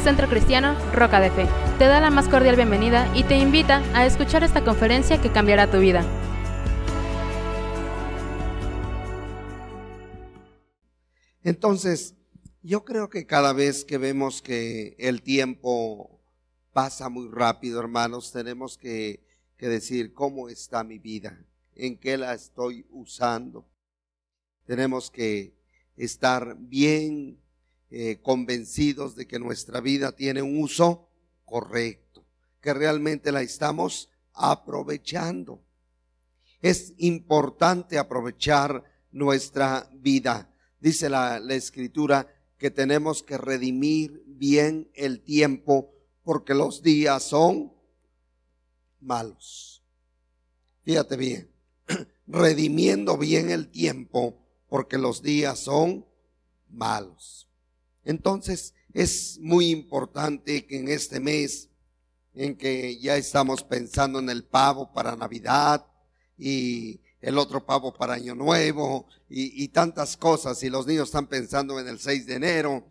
Centro Cristiano Roca de Fe te da la más cordial bienvenida y te invita a escuchar esta conferencia que cambiará tu vida. Entonces, yo creo que cada vez que vemos que el tiempo pasa muy rápido, hermanos, tenemos que, que decir cómo está mi vida, en qué la estoy usando. Tenemos que estar bien eh, convencidos de que nuestra vida tiene un uso correcto, que realmente la estamos aprovechando. Es importante aprovechar nuestra vida. Dice la, la escritura que tenemos que redimir bien el tiempo porque los días son malos. Fíjate bien, redimiendo bien el tiempo porque los días son malos. Entonces es muy importante que en este mes, en que ya estamos pensando en el pavo para Navidad y el otro pavo para Año Nuevo y, tantas cosas, y los niños están pensando en el 6 de enero,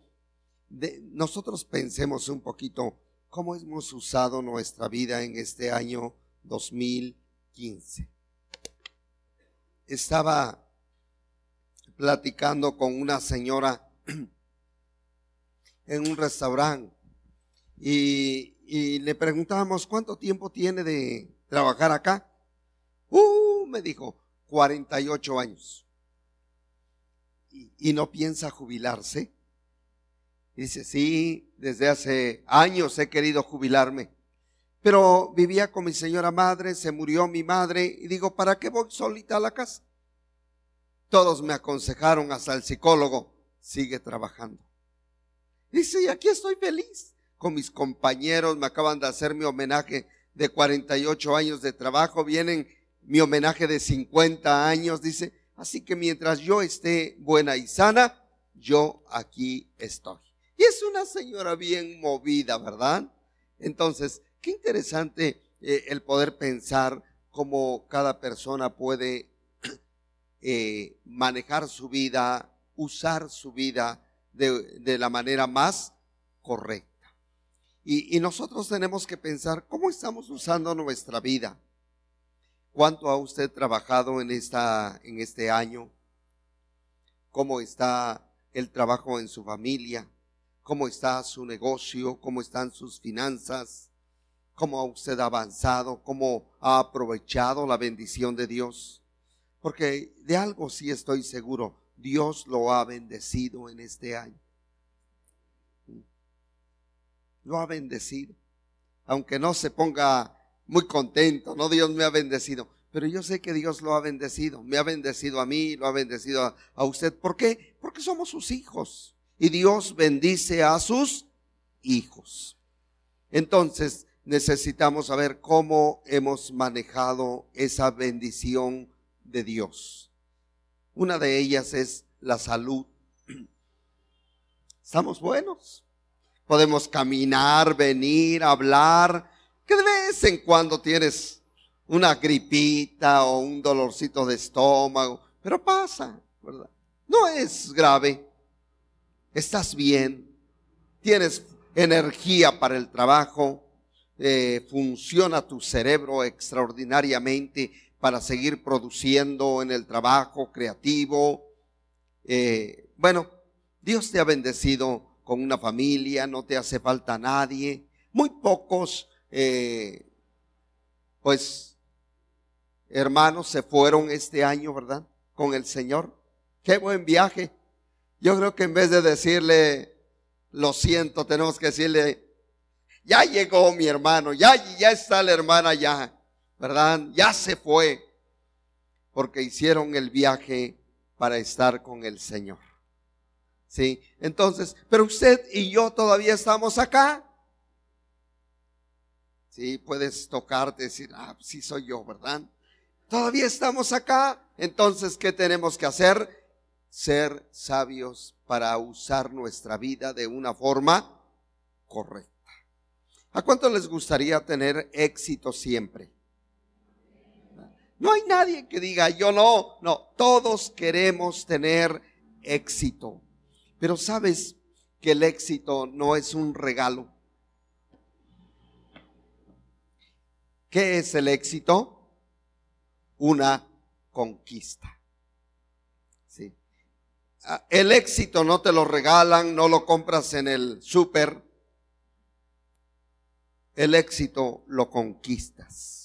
nosotros pensemos un poquito cómo hemos usado nuestra vida en este año 2015. Estaba platicando con una señora en un restaurante y, y, le preguntábamos cuánto tiempo tiene de trabajar acá. Uh, me dijo, 48 años. Y, y no piensa jubilarse. Dice, sí, desde hace años he querido jubilarme. Pero vivía con mi señora madre, se murió mi madre y digo, ¿para qué voy solita a la casa? Todos me aconsejaron, hasta el psicólogo, sigue trabajando. Dice, y aquí estoy feliz con mis compañeros, me acaban de hacer mi homenaje de 48 años de trabajo, vienen mi homenaje de 50 años, dice, así que mientras yo esté buena y sana, yo aquí estoy. Y es una señora bien movida, ¿verdad? Entonces, qué interesante eh, el poder pensar cómo cada persona puede eh, manejar su vida, usar su vida de, la manera más correcta. Y, nosotros tenemos que pensar cómo estamos usando nuestra vida. ¿Cuánto ha usted trabajado en, esta, en este año? ¿Cómo está el trabajo en su familia? ¿Cómo está su negocio? ¿Cómo están sus finanzas? ¿Cómo ha usted avanzado? ¿Cómo ha aprovechado la bendición de Dios? Porque de algo sí estoy seguro, Dios lo ha bendecido en este año. Lo ha bendecido. Aunque no se ponga muy contento, no Dios me ha bendecido. Pero yo sé que Dios lo ha bendecido. Me ha bendecido a mí, lo ha bendecido a, usted. ¿Por qué? Porque somos sus hijos. Y Dios bendice a sus hijos. Entonces necesitamos saber cómo hemos manejado esa bendición de Dios. Una de ellas es la salud. Estamos buenos. Podemos caminar, venir, hablar. Que de vez en cuando tienes una gripita o un dolorcito de estómago, pero pasa, ¿verdad? No es grave. Estás bien. Tienes energía para el trabajo. Eh, funciona tu cerebro extraordinariamente para seguir produciendo en el trabajo creativo. Eh, bueno, Dios te ha bendecido con una familia, no te hace falta nadie. Muy pocos, eh, pues, hermanos se fueron este año, ¿verdad? Con el Señor. Qué buen viaje. Yo creo que en vez de decirle, lo siento, tenemos que decirle, ya llegó mi hermano, ya, ya está la hermana ya. ¿Verdad? Ya se fue porque hicieron el viaje para estar con el Señor. ¿Sí? Entonces, pero usted y yo todavía estamos acá. Sí, puedes tocarte decir, ah, sí soy yo, ¿verdad? Todavía estamos acá. Entonces, ¿qué tenemos que hacer? Ser sabios para usar nuestra vida de una forma correcta. ¿A cuánto les gustaría tener éxito siempre? No hay nadie que diga, yo no, no, todos queremos tener éxito. Pero sabes, que el éxito no es un regalo. ¿Qué es el éxito? Una conquista. ¿Sí? Ah, el éxito no te lo regalan, no lo compras en el súper. El éxito lo conquistas.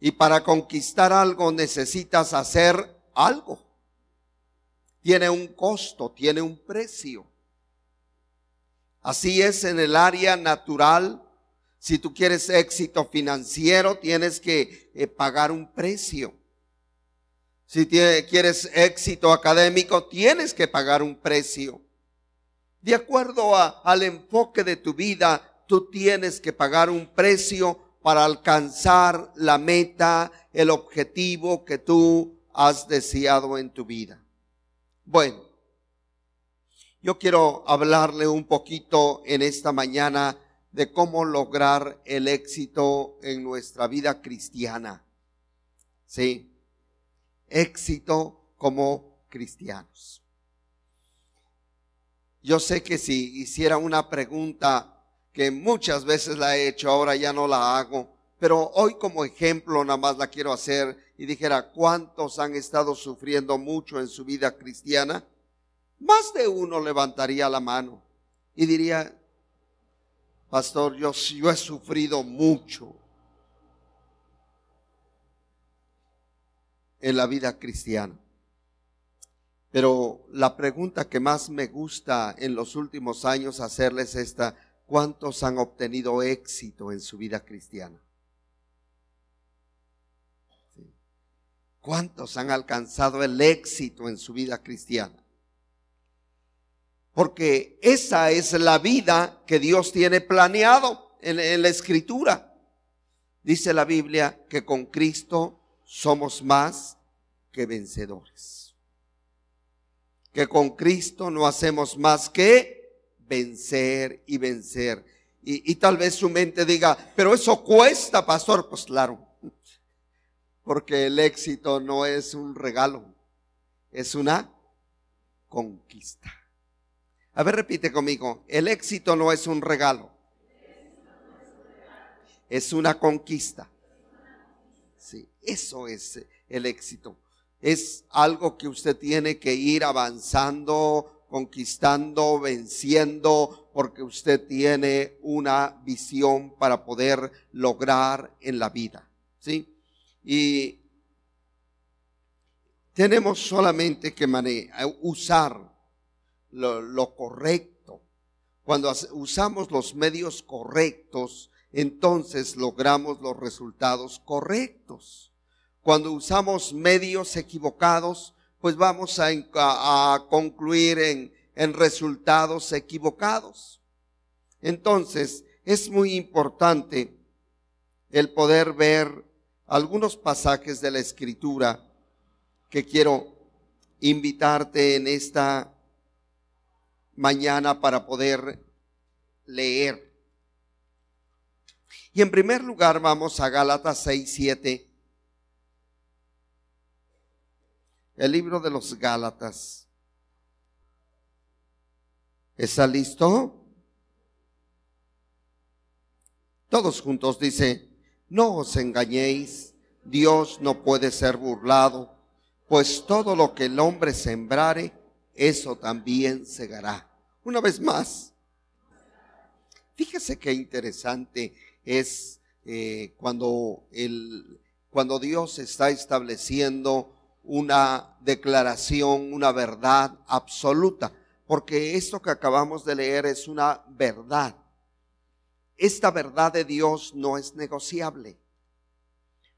Y para conquistar algo necesitas hacer algo. Tiene un costo, tiene un precio. Así es en el área natural. Si tú quieres éxito financiero, tienes que eh, pagar un precio. Si quieres éxito académico, tienes que pagar un precio. De acuerdo al enfoque de tu vida, tú tienes que pagar un precio para alcanzar la meta, el objetivo que tú has deseado en tu vida. Bueno, yo quiero hablarle un poquito en esta mañana de cómo lograr el éxito en nuestra vida cristiana. Sí, éxito como cristianos. Yo sé que si hiciera una pregunta que muchas veces la he hecho, ahora ya no la hago, pero hoy como ejemplo nada más la quiero hacer y dijera, ¿cuántos han estado sufriendo mucho en su vida cristiana? más de uno levantaría la mano y diría, pastor, yo, yo he sufrido mucho en la vida cristiana. Pero la pregunta que más me gusta en los últimos años hacerles es esta, ¿cuántos han obtenido éxito en su vida cristiana? ¿Cuántos han alcanzado el éxito en su vida cristiana? Porque esa es la vida que Dios tiene planeado en, la escritura. Dice la Biblia que con Cristo somos más que vencedores. Que con Cristo no hacemos más que vencer y vencer. Y, tal vez su mente diga, pero eso cuesta, pastor. Pues claro, porque el éxito no es un regalo, es una conquista. A ver, repite conmigo, el éxito no es un regalo, es una conquista. Sí, eso es el éxito. Es algo que usted tiene que ir avanzando, conquistando, venciendo, porque usted tiene una visión para poder lograr en la vida. ¿Sí? Y tenemos solamente que usar lo, correcto. Cuando usamos los medios correctos, entonces logramos los resultados correctos. Cuando usamos medios equivocados, pues vamos a, concluir en, resultados equivocados. Entonces, es muy importante el poder ver algunos pasajes de la escritura que quiero invitarte en esta mañana para poder leer. Y en primer lugar vamos a Gálatas 6, 7. El libro de los Gálatas. ¿Está listo? Todos juntos dice, no os engañéis, Dios no puede ser burlado, pues todo lo que el hombre sembrare, eso también segará. Una vez más, fíjese qué interesante es eh, cuando, el, cuando Dios está estableciendo una declaración, una verdad absoluta, porque esto que acabamos de leer es una verdad. Esta verdad de Dios no es negociable.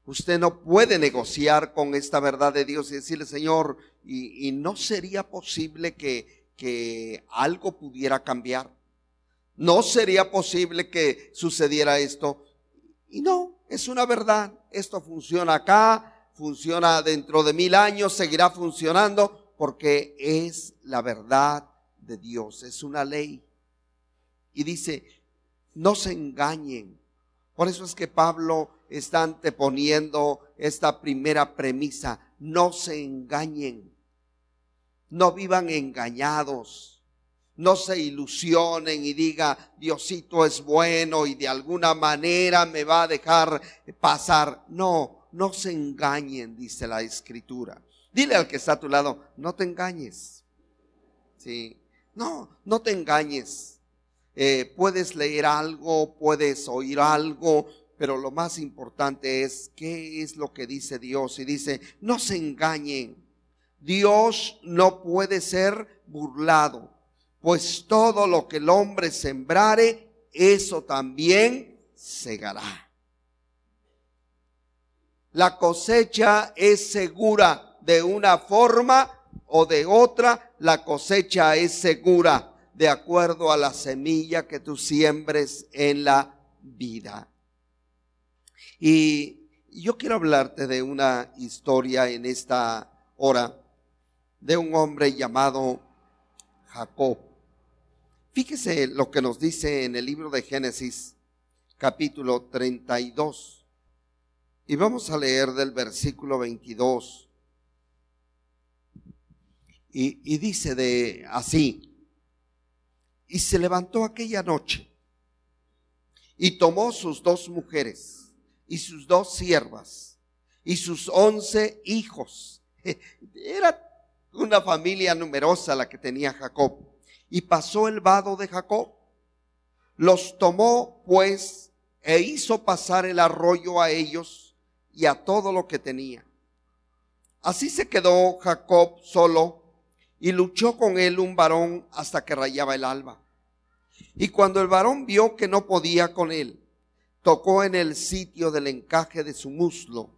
Usted no puede negociar con esta verdad de Dios y decirle, Señor, y, y no sería posible que que algo pudiera cambiar. No sería posible que sucediera esto. Y no, es una verdad. Esto funciona acá, funciona dentro de mil años, seguirá funcionando porque es la verdad de Dios, es una ley. Y dice, no se engañen. Por eso es que Pablo está anteponiendo esta primera premisa, no se engañen no vivan engañados. No se ilusionen y diga, Diosito es bueno y de alguna manera me va a dejar pasar. No, no se engañen, dice la escritura. Dile al que está a tu lado, no te engañes. Sí, no, no te engañes. Eh, puedes leer algo, puedes oír algo, pero lo más importante es qué es lo que dice Dios. Y dice, no se engañen. Dios no puede ser burlado pues todo lo que el hombre sembrare, eso también segará. La cosecha es segura de una forma o de otra, la cosecha es segura de acuerdo a la semilla que tú siembres en la vida. Y yo quiero hablarte de una historia en esta hora de un hombre llamado Jacob. Fíjese lo que nos dice en el libro de Génesis, capítulo 32. Y vamos a leer del versículo 22. Y, y dice de así, y se levantó aquella noche y tomó sus dos mujeres y sus dos siervas y sus once hijos. Era una familia numerosa la que tenía Jacob y pasó el vado de Jacob. Los tomó pues e hizo pasar el arroyo a ellos y a todo lo que tenía. Así se quedó Jacob solo y luchó con él un varón hasta que rayaba el alba. Y cuando el varón vio que no podía con él, tocó en el sitio del encaje de su muslo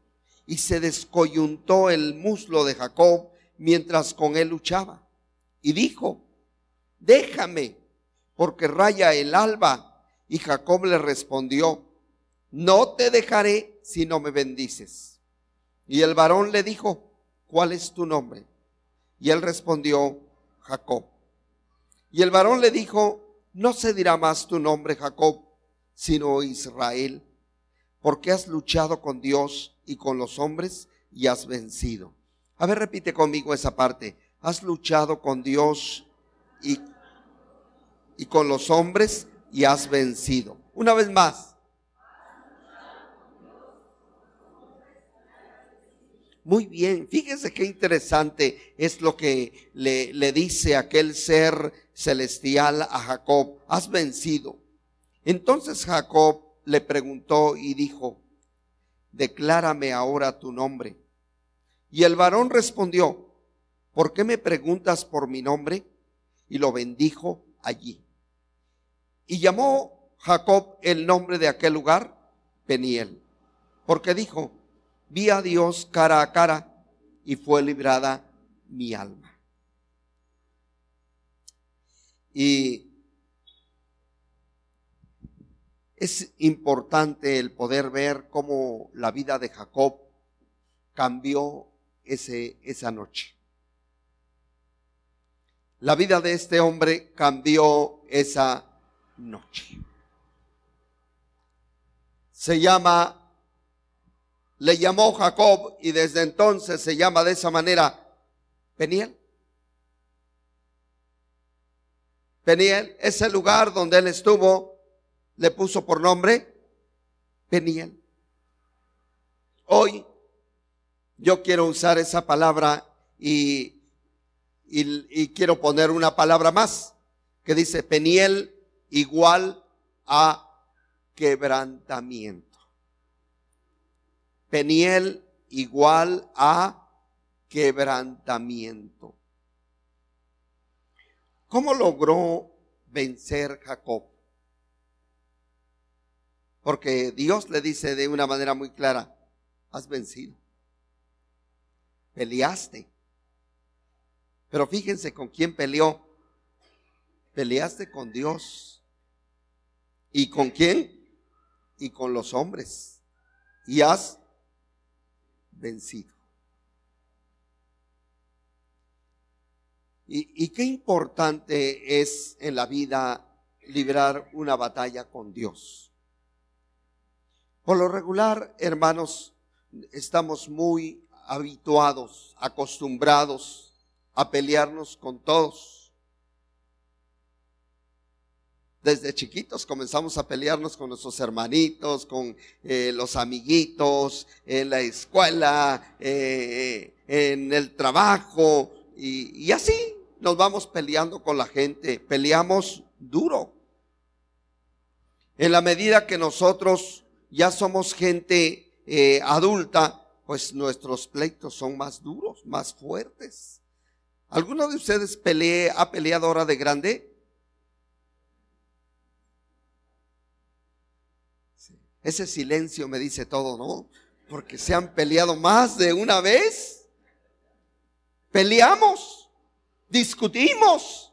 y se descoyuntó el muslo de Jacob mientras con él luchaba. Y dijo, déjame, porque raya el alba. Y Jacob le respondió, no te dejaré si no me bendices. Y el varón le dijo, ¿cuál es tu nombre? Y él respondió, Jacob. Y el varón le dijo, no se dirá más tu nombre Jacob, sino Israel, porque has luchado con Dios y con los hombres y has vencido. A ver, repite conmigo esa parte. Has luchado con Dios y y con los hombres y has vencido. Una vez más. Muy bien, fíjese qué interesante es lo que le, dice aquel ser celestial a Jacob, has vencido. Entonces Jacob le preguntó y dijo, declárame ahora tu nombre. Y el varón respondió, ¿por qué me preguntas por mi nombre? Y lo bendijo allí. Y llamó Jacob el nombre de aquel lugar Peniel, porque dijo, vi a Dios cara a cara y fue librada mi alma. Y es importante el poder ver cómo la vida de Jacob cambió ese, esa noche. La vida de este hombre cambió esa noche. Se llama, le llamó Jacob y desde entonces se llama de esa manera Peniel. Peniel, ese lugar donde él estuvo, le puso por nombre Peniel. Hoy yo quiero usar esa palabra y, y, y, quiero poner una palabra más que dice Peniel igual a quebrantamiento. Peniel igual a quebrantamiento. ¿Cómo logró vencer Jacob? Porque Dios le dice de una manera muy clara, has vencido. Peleaste. Pero fíjense con quién peleó. Peleaste con Dios. ¿Y con quién? Y con los hombres. Y has vencido. Y, y, qué importante es en la vida librar una batalla con Dios. Por lo regular, hermanos, estamos muy habituados, acostumbrados a pelearnos con todos. Desde chiquitos comenzamos a pelearnos con nuestros hermanitos, con eh, los amiguitos, en la escuela, eh, en el trabajo, y, así nos vamos peleando con la gente. Peleamos duro. En la medida que nosotros ya somos gente eh, adulta, pues nuestros pleitos son más duros, más fuertes. ¿Alguno de ustedes pelee, ha peleado ahora de grande? Ese silencio me dice todo, ¿no? Porque se han peleado más de una vez. Peleamos, discutimos,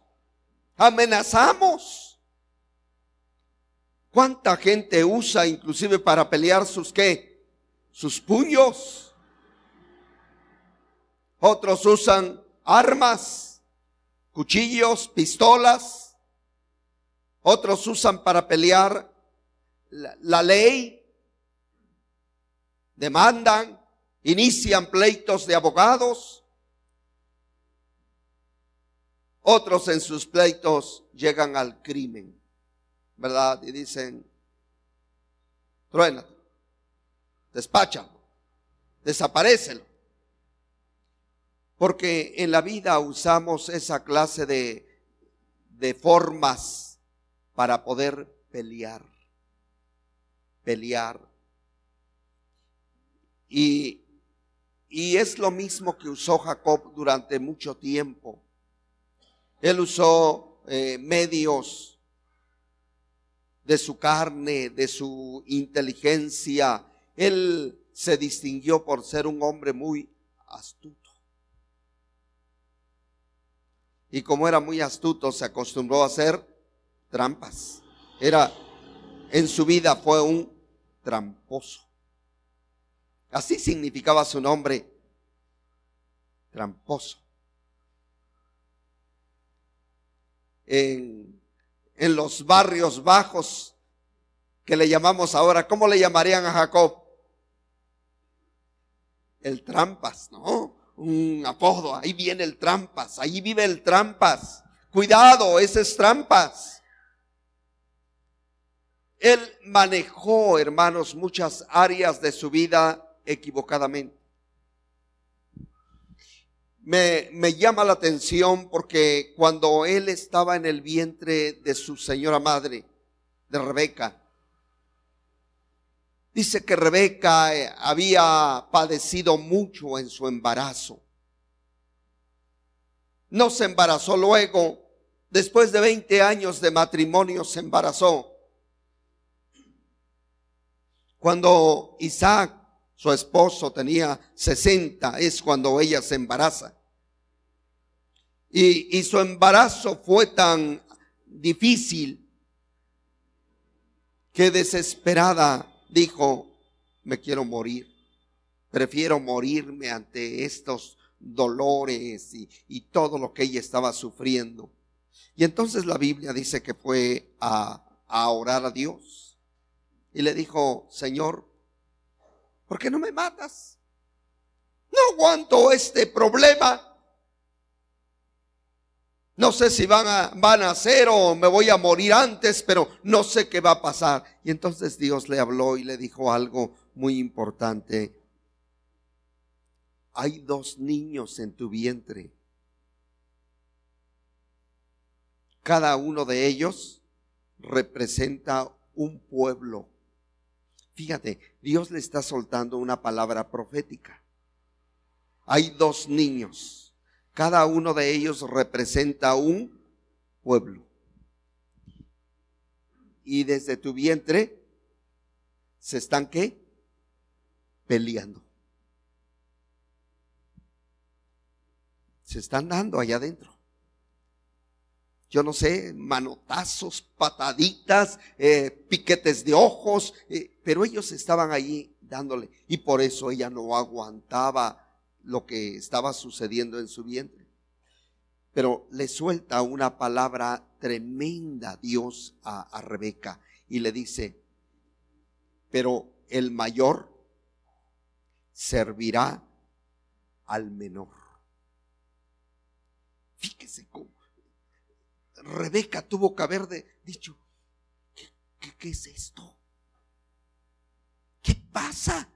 amenazamos. ¿Cuánta gente usa inclusive para pelear sus qué? Sus puños. Otros usan armas, cuchillos, pistolas. Otros usan para pelear la, ley. Demandan, inician pleitos de abogados. Otros en sus pleitos llegan al crimen. ¿verdad? Y dicen, truena, despacha, desaparecelo. Porque en la vida usamos esa clase de, de formas para poder pelear, pelear. Y, y es lo mismo que usó Jacob durante mucho tiempo. Él usó eh, medios de su carne, de su inteligencia. Él se distinguió por ser un hombre muy astuto. Y como era muy astuto, se acostumbró a hacer trampas. Era, en su vida fue un tramposo. Así significaba su nombre, tramposo. En en los barrios bajos que le llamamos ahora, ¿cómo le llamarían a Jacob? El trampas, ¿no? Un apodo, ahí viene el trampas, ahí vive el trampas. Cuidado, ese es trampas. Él manejó, hermanos, muchas áreas de su vida equivocadamente me, me, llama la atención porque cuando él estaba en el vientre de su señora madre, de Rebeca, dice que Rebeca eh, había padecido mucho en su embarazo. No se embarazó luego, después de 20 años de matrimonio se embarazó. Cuando Isaac su esposo tenía 60, es cuando ella se embaraza. Y, su embarazo fue tan difícil que desesperada dijo, me quiero morir. Prefiero morirme ante estos dolores y, todo lo que ella estaba sufriendo. Y entonces la Biblia dice que fue a orar a Dios. Y le dijo, Señor, ¿Por qué no me matas? No aguanto este problema. No sé si van a, van a hacer o me voy a morir antes, pero no sé qué va a pasar. Y entonces Dios le habló y le dijo algo muy importante. Hay dos niños en tu vientre. Cada uno de ellos representa un pueblo Fíjate, Dios le está soltando una palabra profética. Hay dos niños. Cada uno de ellos representa un pueblo. Y desde tu vientre se están qué? Peleando. Se están dando allá adentro yo no sé, manotazos, pataditas, eh, piquetes de ojos, eh, pero ellos estaban allí dándole y por eso ella no aguantaba lo que estaba sucediendo en su vientre. Pero le suelta una palabra tremenda Dios a, a Rebeca y le dice, pero el mayor servirá al menor. Fíjese cómo Rebeca tuvo que haber dicho, qué es esto? ¿Qué pasa?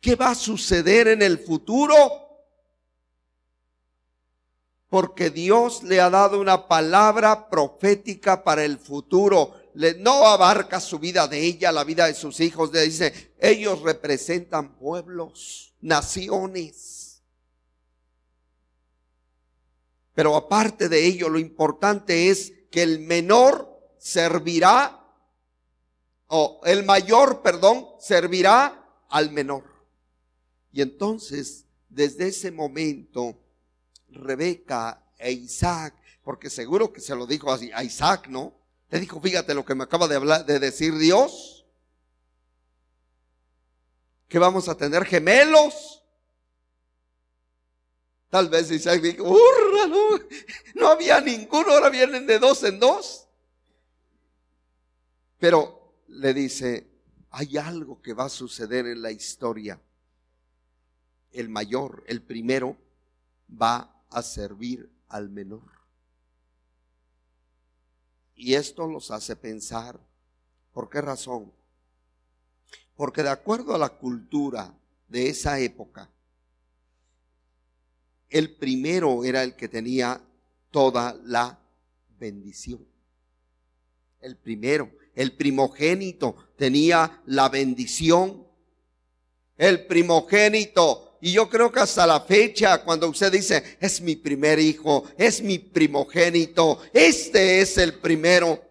¿Qué va a suceder en el futuro? Porque Dios le ha dado una palabra profética para el futuro. Le, no abarca su vida de ella, la vida de sus hijos. Dice, ellos representan pueblos, naciones. Pero aparte de ello, lo importante es que el menor servirá, o el mayor, perdón, servirá al menor. Y entonces, desde ese momento, Rebeca e Isaac, porque seguro que se lo dijo así a Isaac, ¿no? Le dijo, fíjate lo que me acaba de hablar, de decir Dios, que vamos a tener gemelos. Tal vez Isaac dijo, no había ninguno, ahora vienen de dos en dos. Pero le dice, hay algo que va a suceder en la historia. El mayor, el primero, va a servir al menor. Y esto los hace pensar. ¿Por qué razón? Porque de acuerdo a la cultura de esa época, el primero era el que tenía toda la bendición. El primero, el primogénito tenía la bendición. El primogénito. Y yo creo que hasta la fecha, cuando usted dice, es mi primer hijo, es mi primogénito, este es el primero.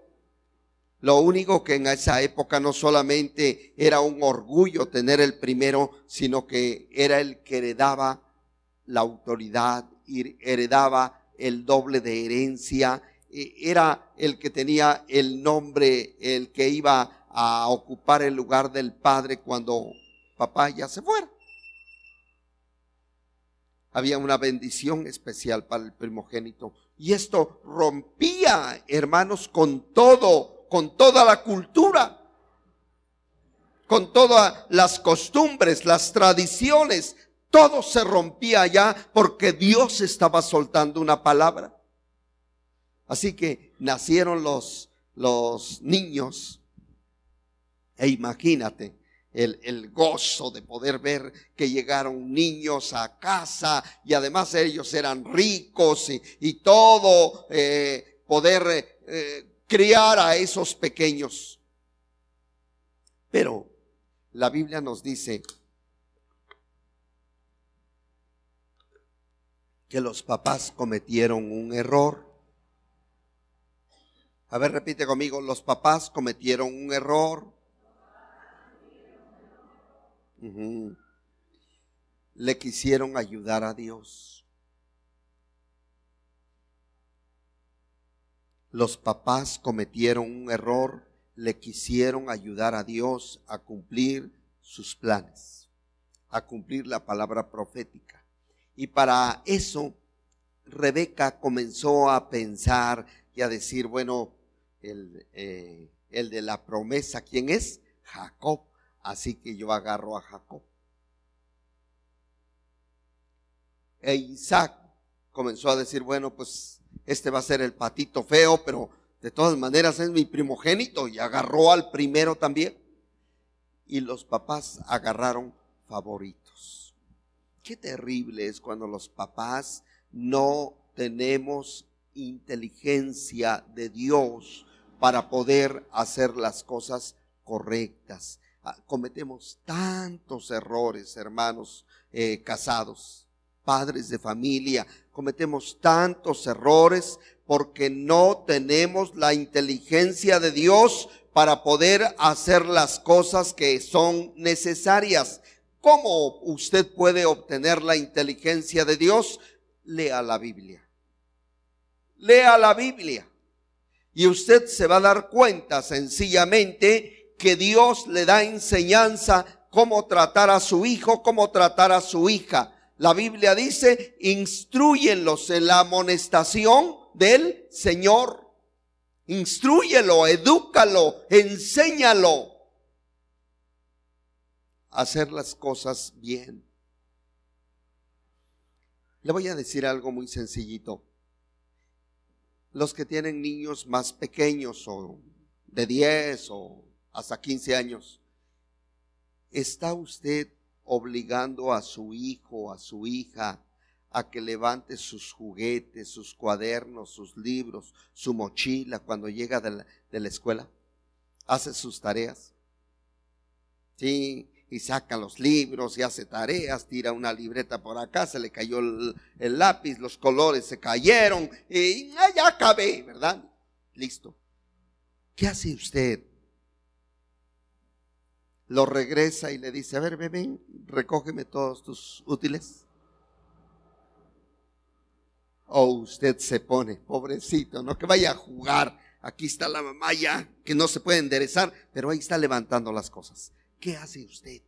Lo único que en esa época no solamente era un orgullo tener el primero, sino que era el que heredaba la autoridad, heredaba el doble de herencia, e, era el que tenía el nombre, el que iba a ocupar el lugar del padre cuando papá ya se fuera. Había una bendición especial para el primogénito. Y esto rompía, hermanos, con todo, con toda la cultura, con todas las costumbres, las tradiciones, todo se rompía allá porque Dios estaba soltando una palabra. Así que nacieron los, los niños. E imagínate el, el, gozo de poder ver que llegaron niños a casa y además ellos eran ricos y, todo, eh, poder eh, criar a esos pequeños. Pero la Biblia nos dice que los papás cometieron un error. A ver, repite conmigo, los papás cometieron un error. Le quisieron ayudar a Dios. Los papás cometieron un error, le quisieron ayudar a Dios a cumplir sus planes, a cumplir la palabra profética. Y para eso, Rebeca comenzó a pensar y a decir, bueno, el, eh, el de la promesa, ¿quién es? Jacob. Así que yo agarro a Jacob. E Isaac comenzó a decir, bueno, pues este va a ser el patito feo, pero de todas maneras es mi primogénito y agarró al primero también. Y los papás agarraron favoritos. Qué terrible es cuando los papás no tenemos inteligencia de Dios para poder hacer las cosas correctas. Ah, cometemos tantos errores, hermanos eh, casados, padres de familia, cometemos tantos errores porque no tenemos la inteligencia de Dios para poder hacer las cosas que son necesarias. ¿Cómo usted puede obtener la inteligencia de Dios? Lea la Biblia. Lea la Biblia. Y usted se va a dar cuenta sencillamente que Dios le da enseñanza cómo tratar a su hijo, cómo tratar a su hija. La Biblia dice, instruyenlos en la amonestación del Señor. Instruyelo, edúcalo, enséñalo hacer las cosas bien. Le voy a decir algo muy sencillito. Los que tienen niños más pequeños o de 10 o hasta 15 años, ¿está usted obligando a su hijo, a su hija, a que levante sus juguetes, sus cuadernos, sus libros, su mochila cuando llega de la, escuela? ¿Hace sus tareas? Sí, y saca los libros y hace tareas, tira una libreta por acá, se le cayó el, lápiz, los colores se cayeron y ya acabé, ¿verdad? Listo. ¿Qué hace usted? Lo regresa y le dice, a ver, bebé, recógeme todos tus útiles. O usted se pone, pobrecito, no que vaya a jugar. Aquí está la mamá ya, que no se puede enderezar, pero ahí está levantando las cosas. ¿Qué hace usted?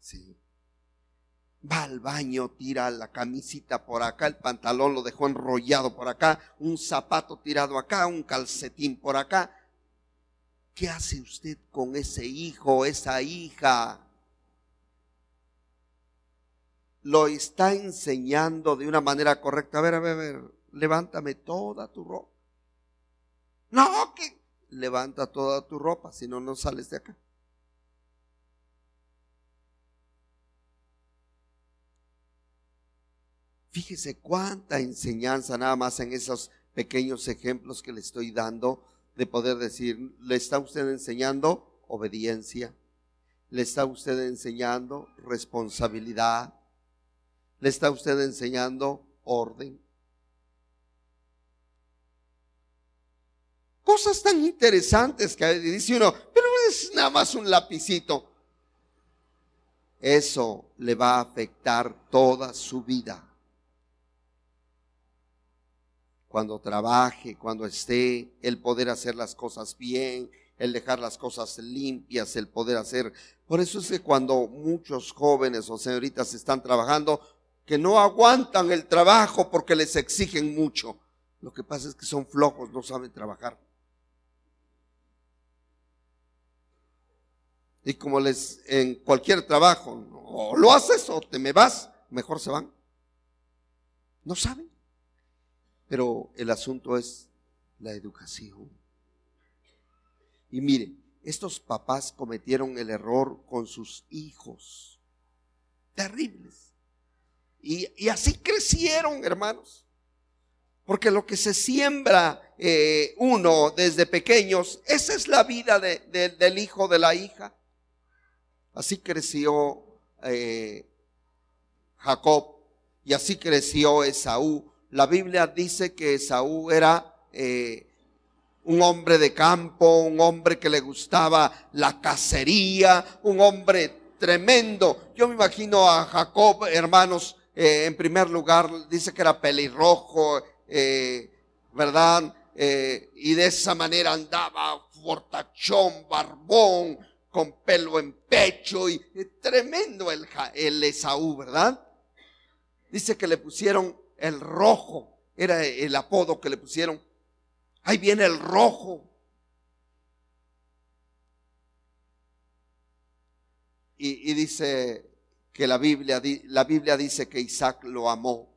Sí. Va al baño, tira la camisita por acá, el pantalón lo dejó enrollado por acá, un zapato tirado acá, un calcetín por acá. ¿Qué hace usted con ese hijo, esa hija? Lo está enseñando de una manera correcta. A ver, a ver, a ver, levántame toda tu ropa. No, que levanta toda tu ropa, si no, no sales de acá. Fíjese cuánta enseñanza nada más en esos pequeños ejemplos que le estoy dando de poder decir, le está usted enseñando obediencia, le está usted enseñando responsabilidad, le está usted enseñando orden. Cosas tan interesantes que dice uno, pero es nada más un lapicito. Eso le va a afectar toda su vida. Cuando trabaje, cuando esté, el poder hacer las cosas bien, el dejar las cosas limpias, el poder hacer. Por eso es que cuando muchos jóvenes o señoritas están trabajando, que no aguantan el trabajo porque les exigen mucho. Lo que pasa es que son flojos, no saben trabajar. Y como les en cualquier trabajo, o lo haces o te me vas, mejor se van. No saben. Pero el asunto es la educación. Y mire, estos papás cometieron el error con sus hijos. Terribles. Y, así crecieron, hermanos. Porque lo que se siembra eh, uno desde pequeños, esa es la vida del hijo, de la hija. Así creció eh, Jacob y así creció Esaú. La Biblia dice que Esaú era eh, un hombre de campo, un hombre que le gustaba la cacería, un hombre tremendo. Yo me imagino a Jacob, hermanos, eh, en primer lugar, dice que era pelirrojo, ¿verdad? y de esa manera andaba fortachón, barbón, con pelo en pecho y tremendo el, el Esaú, ¿verdad? Dice que le pusieron el rojo, era el apodo que le pusieron. Ahí viene el rojo. Y, y dice que la Biblia, la Biblia dice que Isaac lo amó.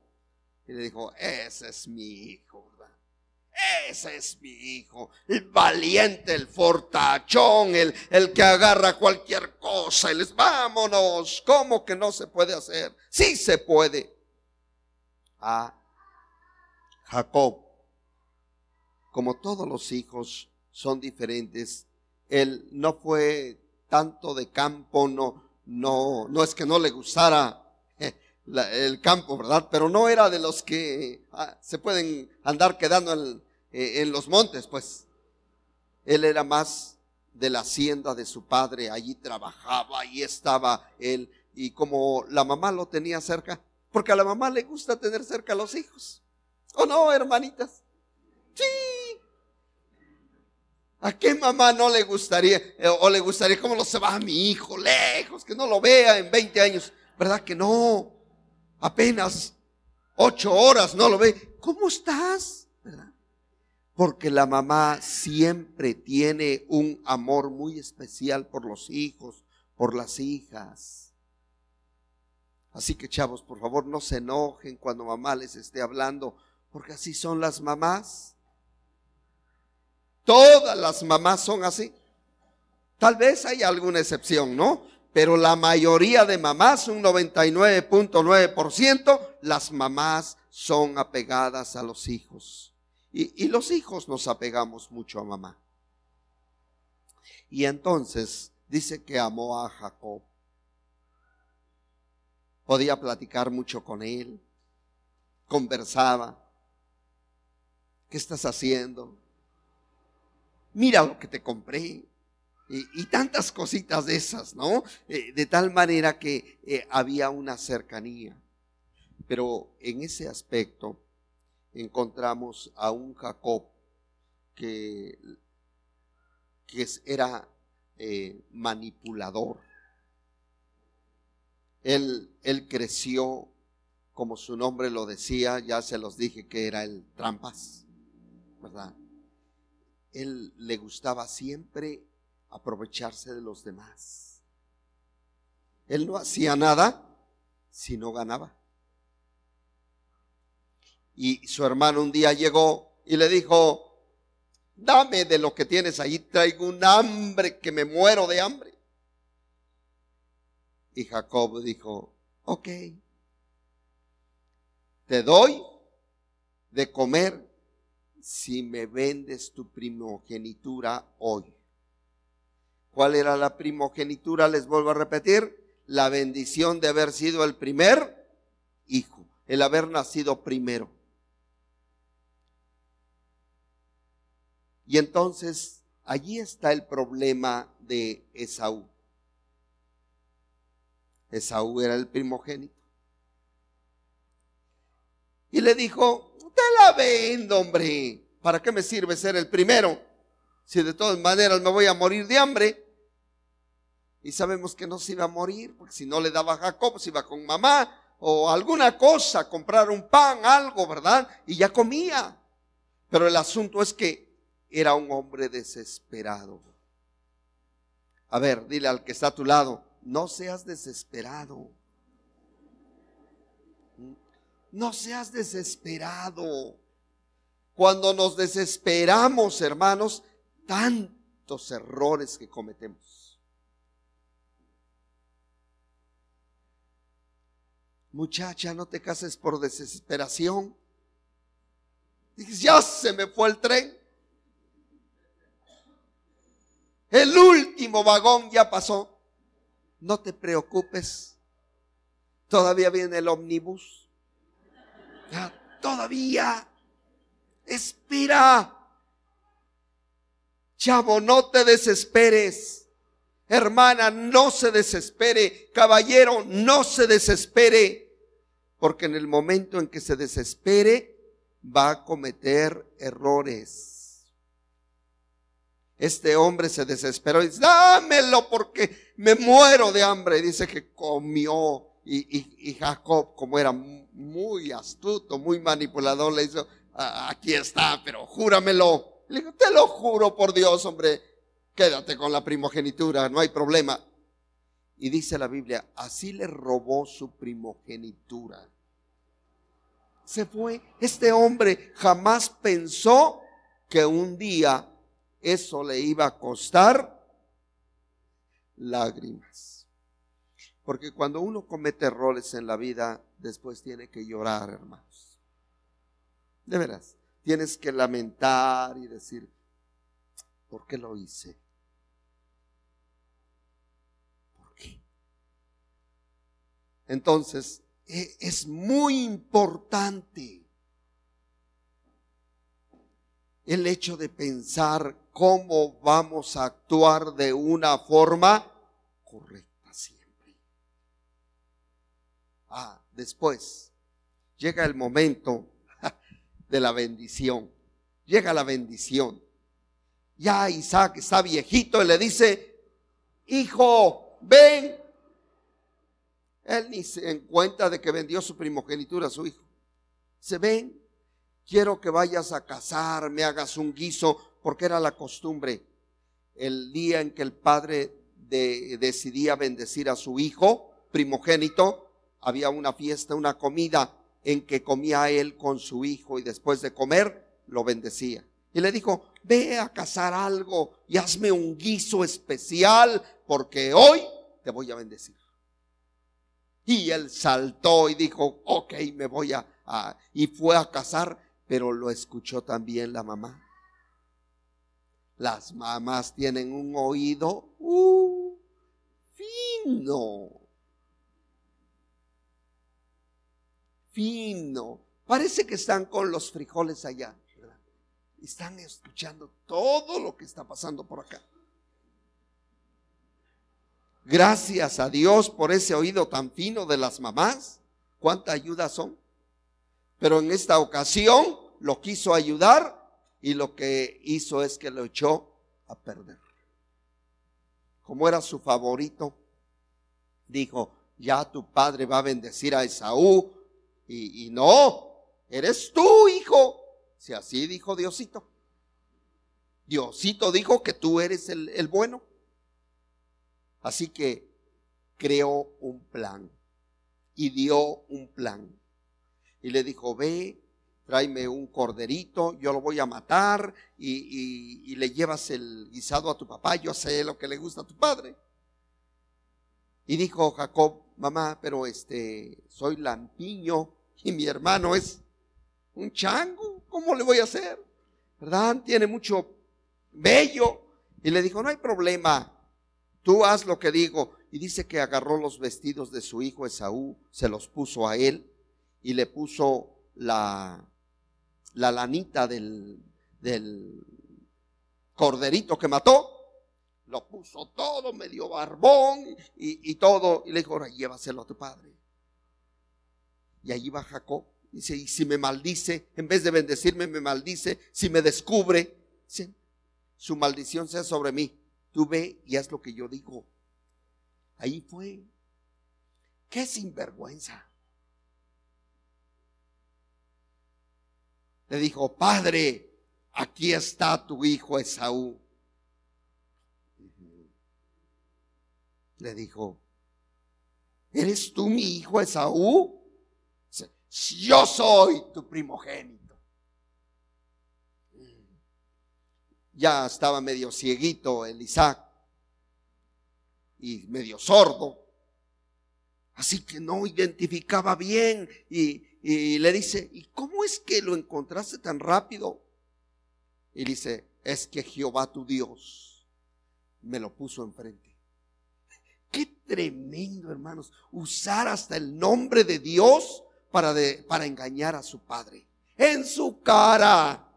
Y le dijo, ese es mi hijo. Ese es mi hijo, el valiente, el fortachón, el, el que agarra cualquier cosa y les vámonos. ¿Cómo que no se puede hacer? Sí se puede. A Jacob, como todos los hijos son diferentes, él no fue tanto de campo, no, no, no es que no le gustara eh, el campo, ¿verdad? Pero no era de los que ah, se pueden andar quedando en, eh, en los montes, pues. Él era más de la hacienda de su padre, allí trabajaba, allí estaba él, y como la mamá lo tenía cerca, porque a la mamá le gusta tener cerca a los hijos. ¿O no, hermanitas? Sí. ¿A qué mamá no le gustaría, eh, o le gustaría, cómo lo se va a mi hijo lejos, que no lo vea en 20 años? ¿Verdad que no? Apenas ocho horas no lo ve. ¿Cómo estás? ¿Verdad? Porque la mamá siempre tiene un amor muy especial por los hijos, por las hijas. Así que chavos, por favor no se enojen cuando mamá les esté hablando, porque así son las mamás. Todas las mamás son así. Tal vez hay alguna excepción, ¿no? Pero la mayoría de mamás, un 99.9%, las mamás son apegadas a los hijos. Y, los hijos nos apegamos mucho a mamá. Y entonces dice que amó a Jacob. Podía platicar mucho con él. Conversaba. ¿Qué estás haciendo? Mira lo que te compré. Y, tantas cositas de esas, ¿no? Eh, de tal manera que eh, había una cercanía. Pero en ese aspecto encontramos a un Jacob que, que era eh, manipulador. Él, él creció, como su nombre lo decía, ya se los dije que era el trampas, ¿verdad? Él le gustaba siempre aprovecharse de los demás. Él no hacía nada si no ganaba. Y su hermano un día llegó y le dijo, dame de lo que tienes ahí, traigo un hambre que me muero de hambre. Y Jacob dijo, ok, te doy de comer si me vendes tu primogenitura hoy. ¿Cuál era la primogenitura? Les vuelvo a repetir, la bendición de haber sido el primer hijo, el haber nacido primero. Y entonces allí está el problema de Esaú. Esaú era el primogénito. Y le dijo, te la vendo, hombre. ¿Para qué me sirve ser el primero? Si de todas maneras me voy a morir de hambre. Y sabemos que no se iba a morir, porque si no le daba a Jacob, se iba con mamá o alguna cosa, comprar un pan, algo, ¿verdad? Y ya comía. Pero el asunto es que era un hombre desesperado. A ver, dile al que está a tu lado, no seas desesperado. No seas desesperado. Cuando nos desesperamos, hermanos, tantos errores que cometemos. Muchacha, no te cases por desesperación. Dices, ya se me fue el tren. El último vagón ya pasó. No te preocupes. Todavía viene el ómnibus. todavía. Espera. Chavo, no te desesperes. Hermana, no se desespere. Caballero, no se desespere. Porque en el momento en que se desespere, va a cometer errores. Este hombre se desesperó y dice, dámelo porque me muero de hambre. dice que comió. Y, Jacob, como era muy astuto, muy manipulador, le ah, aquí está, pero júramelo. Le dijo, te lo juro por Dios, hombre, quédate con la primogenitura, no hay problema. Y dice la Biblia, así le robó su primogenitura. Se fue. Este hombre jamás pensó que un día eso le iba a costar lágrimas. Porque cuando uno comete errores en la vida, después tiene que llorar, hermanos. De veras, tienes que lamentar y decir, ¿por qué lo hice? ¿Por qué? Entonces, e, es muy importante el hecho de pensar cómo vamos a actuar de una forma correcta siempre. Ah, después llega el momento de la bendición. Llega la bendición. Ya Isaac está viejito y le dice, hijo, ven. Él ni se en cuenta de que vendió su primogenitura a su hijo. Se ven, quiero que vayas a casar, me hagas un guiso porque era la costumbre. El día en que el padre decidía bendecir a su hijo primogénito, había una fiesta, una comida en que comía él con su hijo y después de comer lo bendecía. Y le dijo, ve a cazar algo y hazme un guiso especial porque hoy te voy a bendecir. Y él saltó y dijo, ok, me voy a, y fue a cazar, pero lo escuchó también la mamá. Las mamás tienen un oído uh, fino. Fino. Parece que están con los frijoles allá. Están escuchando todo lo que está pasando por acá. Gracias a Dios por ese oído tan fino de las mamás. ¿Cuánta ayuda son? Pero en esta ocasión lo quiso ayudar y lo que hizo es que lo echó a perder. Como era su favorito, dijo, ya tu padre va a bendecir a Esaú. Y, no, eres tú, hijo. Si así dijo Diosito. Diosito dijo que tú eres el, el bueno. Así que creó un plan y dio un plan. Y le dijo, ve, tráeme un corderito, yo lo voy a matar y, le llevas el guisado a tu papá, yo sé lo que le gusta a tu padre. Y dijo Jacob, mamá, pero este, soy lampiño y mi hermano es un chango, ¿cómo le voy a hacer? ¿Verdad? Tiene mucho bello. Y le dijo, no hay problema, tú haz lo que digo. Y dice que agarró los vestidos de su hijo Esaú, se los puso a él y le puso la, la lanita del, del corderito que mató, lo puso todo medio barbón y, todo, y le dijo, ahora llévaselo a tu padre. Y allí va Jacob, dice, y si me maldice, en vez de bendecirme, me maldice, si me descubre, su maldición sea sobre mí. Tú ve y haz lo que yo digo. Ahí fue. Qué sinvergüenza. Le dijo, Padre, aquí está tu hijo Esaú. Le dijo, ¿eres tú mi hijo Esaú? Yo soy tu primogénito. Ya estaba medio cieguito el Isaac y medio sordo. Así que no identificaba bien y, y le dice, ¿y cómo es que lo encontraste tan rápido? Y dice, es que Jehová tu Dios me lo puso enfrente. Qué tremendo, hermanos, usar hasta el nombre de Dios para, para engañar a su padre. En su cara.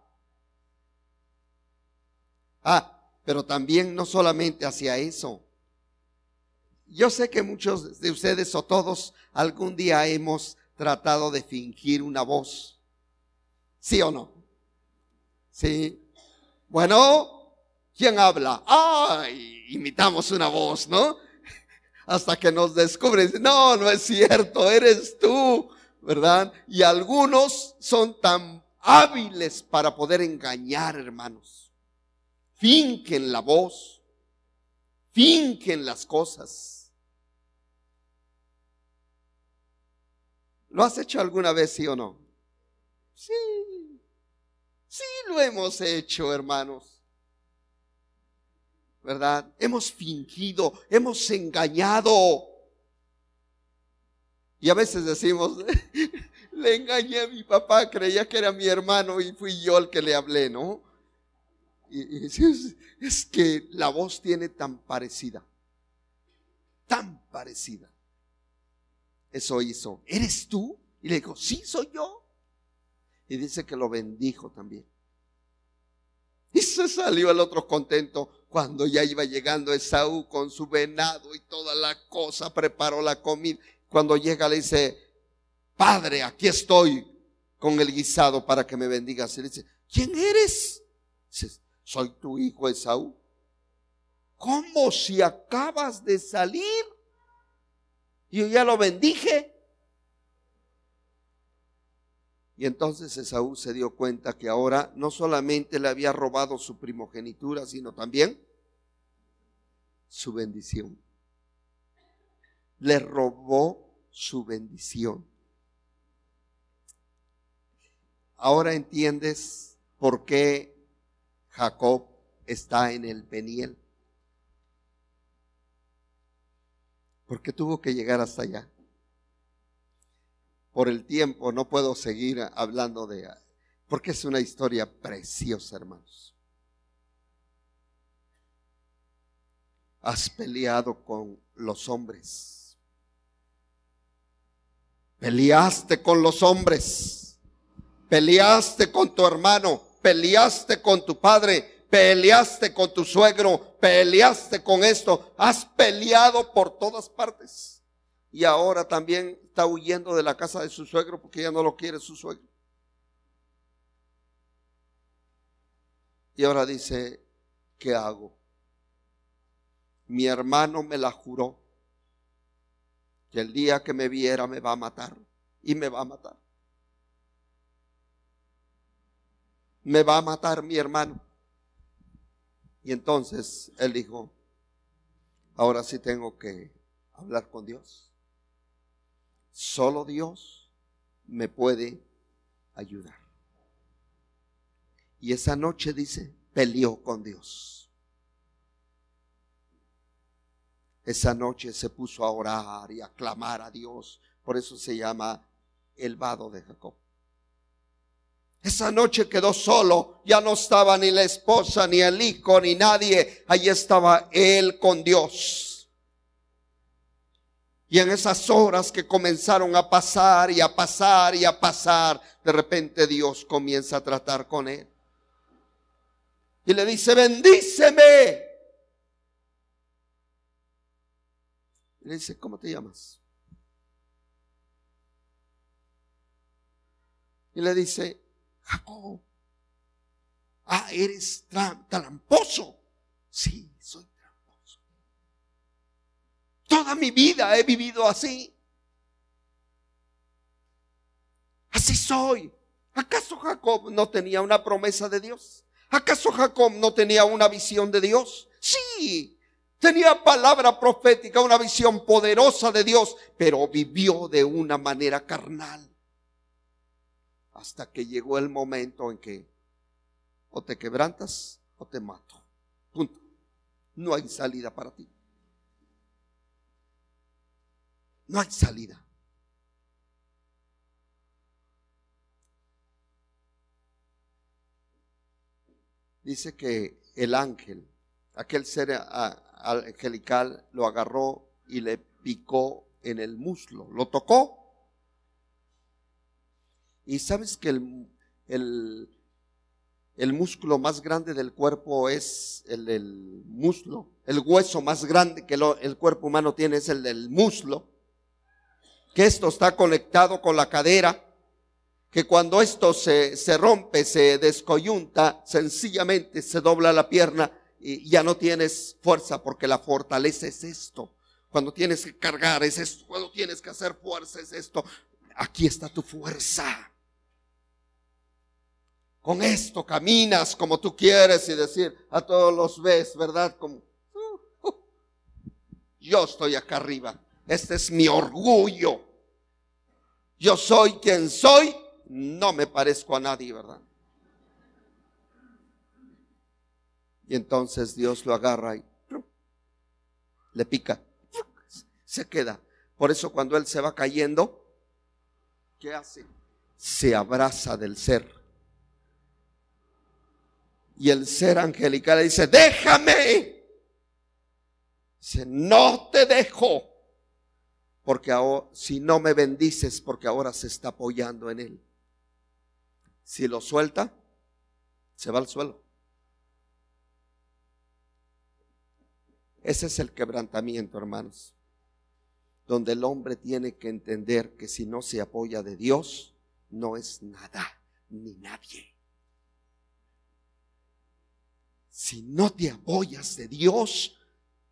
Ah, pero también no solamente hacia eso. Yo sé que muchos de ustedes o todos algún día hemos tratado de fingir una voz. ¿Sí o no? Sí. Bueno, ¿quién habla? Ay, imitamos una voz, ¿no? Hasta que nos descubren, no, no es cierto, eres tú, ¿verdad? Y algunos son tan hábiles para poder engañar, hermanos. Finquen la voz, finquen las cosas. ¿Lo has hecho alguna vez, sí o no? Sí, sí lo hemos hecho, hermanos. ¿Verdad? Hemos fingido, hemos engañado. Y a veces decimos, le engañé a mi papá, creía que era mi hermano y fui yo el que le hablé, ¿no? Y, es, es que la voz tiene tan parecida, tan parecida. Eso hizo. ¿Eres tú? Y le dijo, sí, soy yo. Y dice que lo bendijo también. Y se salió el otro contento cuando ya iba llegando Esaú con su venado y toda la cosa, preparó la comida. Cuando llega le dice, Padre, aquí estoy con el guisado para que me bendigas. Y le dice, ¿quién eres? Dice, soy tu hijo Esaú. ¿Cómo si acabas de salir? Yo ya lo bendije. Y entonces Esaú se dio cuenta que ahora no solamente le había robado su primogenitura, sino también su bendición. Le robó su bendición. Ahora entiendes por qué Jacob está en el Peniel. Porque tuvo que llegar hasta allá. Por el tiempo no puedo seguir hablando de... Porque es una historia preciosa, hermanos. Has peleado con los hombres. Peleaste con los hombres. Peleaste con tu hermano. Peleaste con tu padre. Peleaste con tu suegro. Peleaste con esto. Has peleado por todas partes. Y ahora también está huyendo de la casa de su suegro porque ya no lo quiere su suegro. Y ahora dice, ¿qué hago? Mi hermano me la juró que el día que me viera me va a matar y me va a matar. Me va a matar mi hermano. Y entonces él dijo, ahora sí tengo que hablar con Dios. Solo Dios me puede ayudar. Y esa noche dice, peleó con Dios. Esa noche se puso a orar y a clamar a Dios. Por eso se llama el vado de Jacob. Esa noche quedó solo, ya no estaba ni la esposa, ni el hijo, ni nadie. Allí estaba él con Dios. Y en esas horas que comenzaron a pasar y a pasar y a pasar, de repente Dios comienza a tratar con él. Y le dice, bendíceme. le dice, ¿cómo te llamas? Y le dice, Jacob, ah, eres tramposo. Sí, soy tramposo. Toda mi vida he vivido así. Así soy. ¿Acaso Jacob no tenía una promesa de Dios? ¿Acaso Jacob no tenía una visión de Dios? Sí, Tenía palabra profética, una visión poderosa de Dios, pero vivió de una manera carnal. Hasta que llegó el momento en que o te quebrantas o te mato. Punto. No hay salida para ti. No hay salida. Dice que el ángel, aquel ser angelical lo agarró y le picó en el muslo. Lo tocó. Y sabes que el, el, músculo más grande del cuerpo es el del muslo. El hueso más grande que el cuerpo humano tiene es el del muslo. Que esto está conectado con la cadera. Que cuando esto se, se rompe, se descoyunta, sencillamente se dobla la pierna y ya no tienes fuerza porque la fortaleza es esto. Cuando tienes que cargar es esto. Cuando tienes que hacer fuerza es esto. Aquí está tu fuerza. Con esto caminas como tú quieres y decir a todos los ves, ¿verdad? Como uh, uh, yo estoy acá arriba. Este es mi orgullo. Yo soy quien soy. No me parezco a nadie, ¿verdad? Y entonces Dios lo agarra y le pica. Se queda. Por eso cuando él se va cayendo, ¿qué hace? Se abraza del ser. Y el ser angelical le dice, déjame. Dice, no te dejo. Porque ahora, si no me bendices, porque ahora se está apoyando en él. Si lo suelta, se va al suelo. Ese es el quebrantamiento, hermanos, donde el hombre tiene que entender que si no se apoya de Dios, no es nada ni nadie. Si no te apoyas de Dios,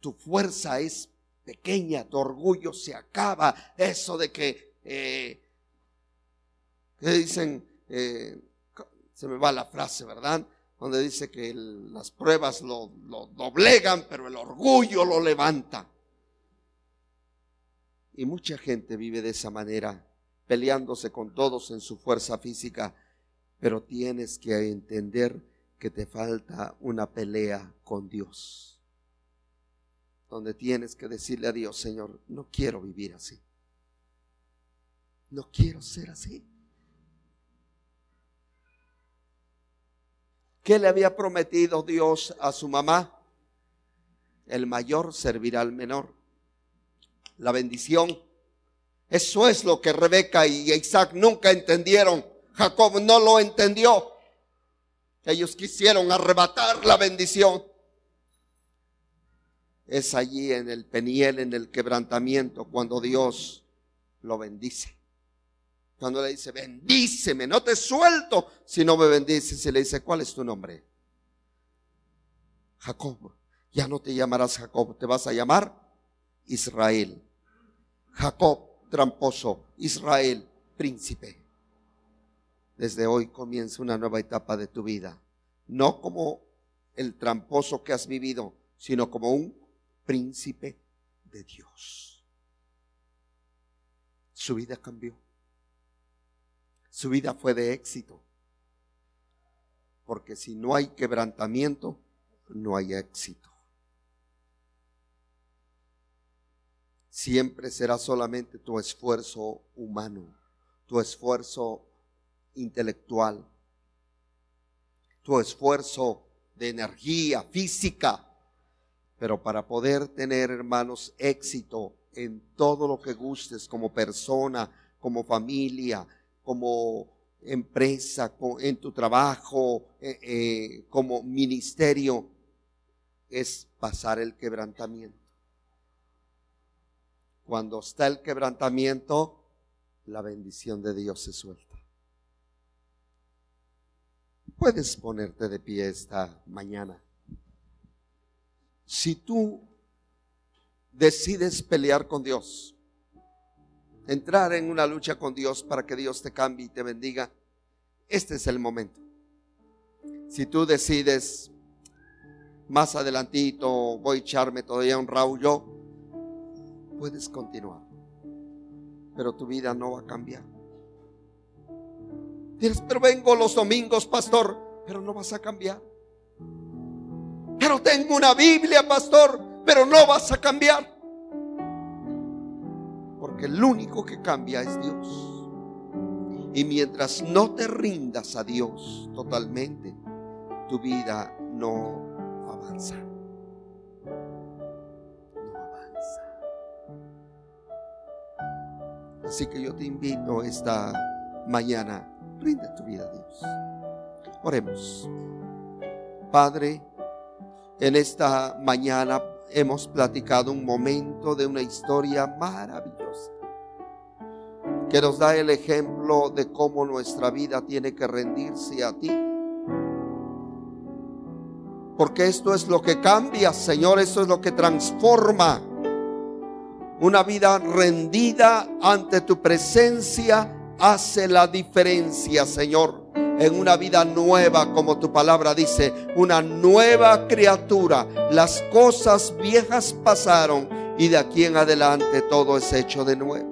tu fuerza es pequeña, tu orgullo se acaba. Eso de que, eh, dicen, eh, se me va la frase, ¿verdad? donde dice que las pruebas lo doblegan, pero el orgullo lo levanta. Y mucha gente vive de esa manera, peleándose con todos en su fuerza física, pero tienes que entender que te falta una pelea con Dios. Donde tienes que decirle a Dios, Señor, no quiero vivir así. No quiero ser así. ¿Qué le había prometido Dios a su mamá? El mayor servirá al menor. La bendición. Eso es lo que Rebeca y Isaac nunca entendieron. Jacob no lo entendió. Ellos quisieron arrebatar la bendición. Es allí en el peniel, en el quebrantamiento, cuando Dios lo bendice. Cuando le dice, bendíceme, no te suelto si no me bendices. Y le dice, ¿cuál es tu nombre? Jacob. Ya no te llamarás Jacob, te vas a llamar Israel. Jacob, tramposo. Israel, príncipe. Desde hoy comienza una nueva etapa de tu vida. No como el tramposo que has vivido, sino como un príncipe de Dios. Su vida cambió. Su vida fue de éxito. Porque si no hay quebrantamiento, no hay éxito. Siempre será solamente tu esfuerzo humano, tu esfuerzo intelectual, tu esfuerzo de energía física. Pero para poder tener, hermanos, éxito en todo lo que gustes como persona, como familia, como empresa, en tu trabajo, eh, eh, como ministerio, es pasar el quebrantamiento. Cuando está el quebrantamiento, la bendición de Dios se suelta. Puedes ponerte de pie esta mañana. Si tú decides pelear con Dios, entrar en una lucha con Dios para que Dios te cambie y te bendiga, este es el momento. Si tú decides más adelantito voy a echarme todavía un raullo, puedes continuar. Pero tu vida no va a cambiar. Pero vengo los domingos, pastor, pero no vas a cambiar. Pero tengo una Biblia, pastor, pero no vas a cambiar el único que cambia es Dios. Y mientras no te rindas a Dios totalmente, tu vida no avanza. No avanza. Así que yo te invito esta mañana, rinde tu vida a Dios. Oremos. Padre, en esta mañana hemos platicado un momento de una historia maravillosa que nos da el ejemplo de cómo nuestra vida tiene que rendirse a ti. Porque esto es lo que cambia, Señor, esto es lo que transforma. Una vida rendida ante tu presencia hace la diferencia, Señor en una vida nueva, como tu palabra dice, una nueva criatura. Las cosas viejas pasaron y de aquí en adelante todo es hecho de nuevo.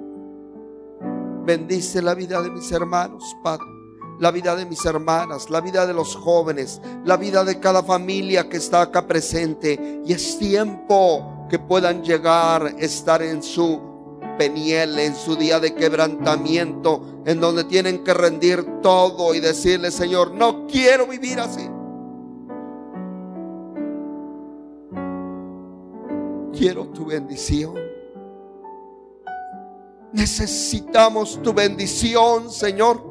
Bendice la vida de mis hermanos, Padre. La vida de mis hermanas, la vida de los jóvenes, la vida de cada familia que está acá presente. Y es tiempo que puedan llegar, a estar en su en su día de quebrantamiento, en donde tienen que rendir todo y decirle, Señor, no quiero vivir así. Quiero tu bendición. Necesitamos tu bendición, Señor.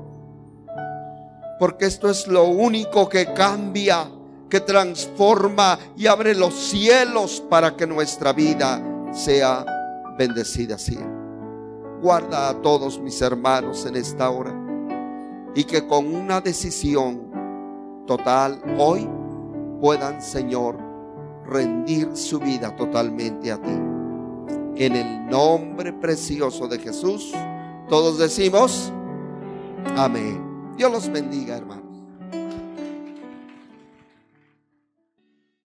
Porque esto es lo único que cambia, que transforma y abre los cielos para que nuestra vida sea bendecida así. Guarda a todos mis hermanos en esta hora y que con una decisión total hoy puedan, Señor, rendir su vida totalmente a ti. En el nombre precioso de Jesús, todos decimos, amén. Dios los bendiga, hermano.